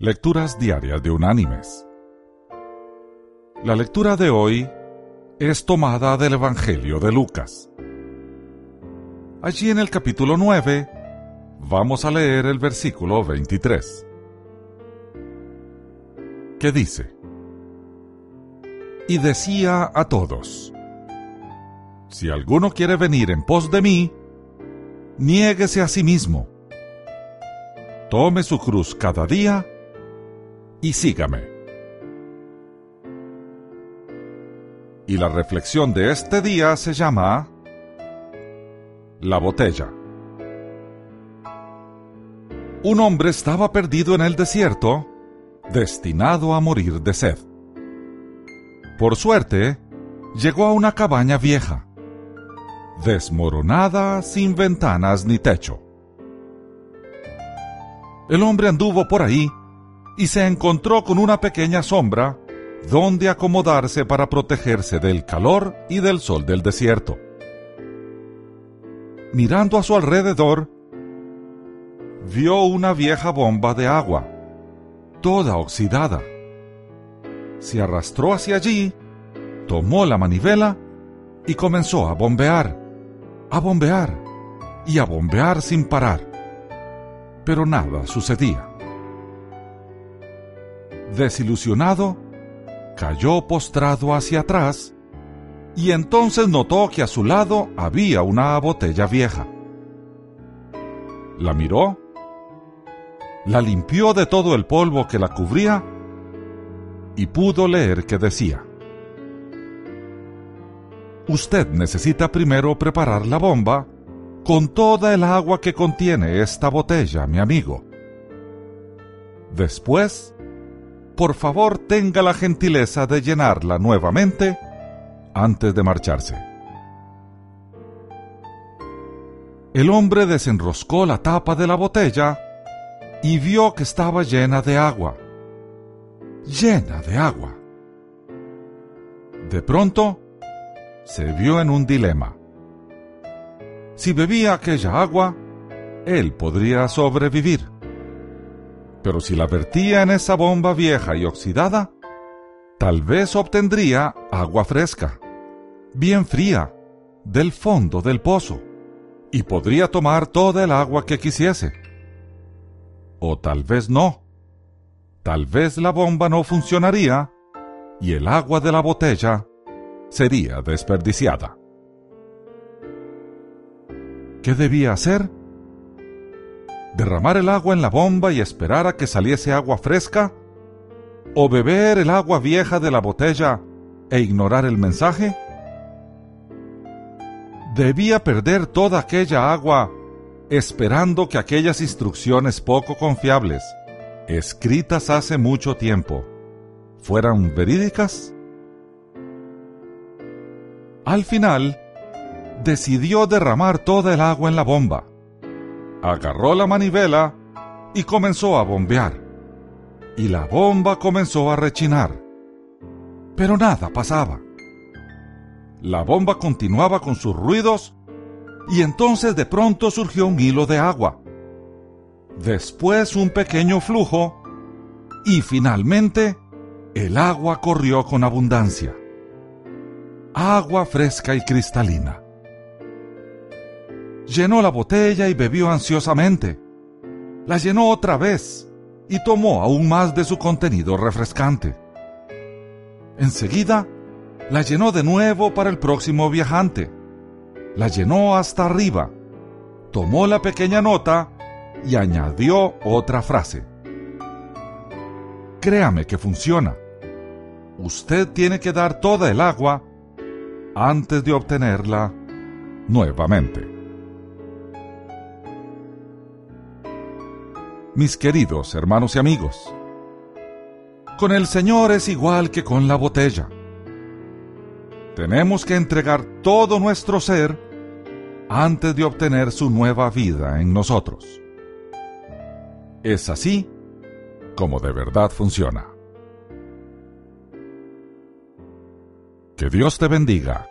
Lecturas Diarias de Unánimes. La lectura de hoy es tomada del Evangelio de Lucas. Allí en el capítulo 9 vamos a leer el versículo 23, que dice, Y decía a todos, Si alguno quiere venir en pos de mí, niéguese a sí mismo, tome su cruz cada día y sígame. Y la reflexión de este día se llama La botella. Un hombre estaba perdido en el desierto, destinado a morir de sed. Por suerte, llegó a una cabaña vieja, desmoronada sin ventanas ni techo. El hombre anduvo por ahí y se encontró con una pequeña sombra donde acomodarse para protegerse del calor y del sol del desierto. Mirando a su alrededor, vio una vieja bomba de agua, toda oxidada. Se arrastró hacia allí, tomó la manivela y comenzó a bombear, a bombear y a bombear sin parar. Pero nada sucedía. Desilusionado, cayó postrado hacia atrás y entonces notó que a su lado había una botella vieja. La miró, la limpió de todo el polvo que la cubría y pudo leer que decía, Usted necesita primero preparar la bomba con toda el agua que contiene esta botella, mi amigo. Después, por favor tenga la gentileza de llenarla nuevamente antes de marcharse. El hombre desenroscó la tapa de la botella y vio que estaba llena de agua. Llena de agua. De pronto, se vio en un dilema. Si bebía aquella agua, él podría sobrevivir pero si la vertía en esa bomba vieja y oxidada, tal vez obtendría agua fresca, bien fría, del fondo del pozo, y podría tomar toda el agua que quisiese. O tal vez no. Tal vez la bomba no funcionaría y el agua de la botella sería desperdiciada. ¿Qué debía hacer? Derramar el agua en la bomba y esperar a que saliese agua fresca? ¿O beber el agua vieja de la botella e ignorar el mensaje? Debía perder toda aquella agua esperando que aquellas instrucciones poco confiables, escritas hace mucho tiempo, fueran verídicas? Al final, decidió derramar toda el agua en la bomba agarró la manivela y comenzó a bombear. Y la bomba comenzó a rechinar. Pero nada pasaba. La bomba continuaba con sus ruidos y entonces de pronto surgió un hilo de agua. Después un pequeño flujo y finalmente el agua corrió con abundancia. Agua fresca y cristalina llenó la botella y bebió ansiosamente. La llenó otra vez y tomó aún más de su contenido refrescante. Enseguida, la llenó de nuevo para el próximo viajante. La llenó hasta arriba. Tomó la pequeña nota y añadió otra frase. Créame que funciona. Usted tiene que dar toda el agua antes de obtenerla nuevamente. Mis queridos hermanos y amigos. Con el Señor es igual que con la botella. Tenemos que entregar todo nuestro ser antes de obtener su nueva vida en nosotros. Es así como de verdad funciona. Que Dios te bendiga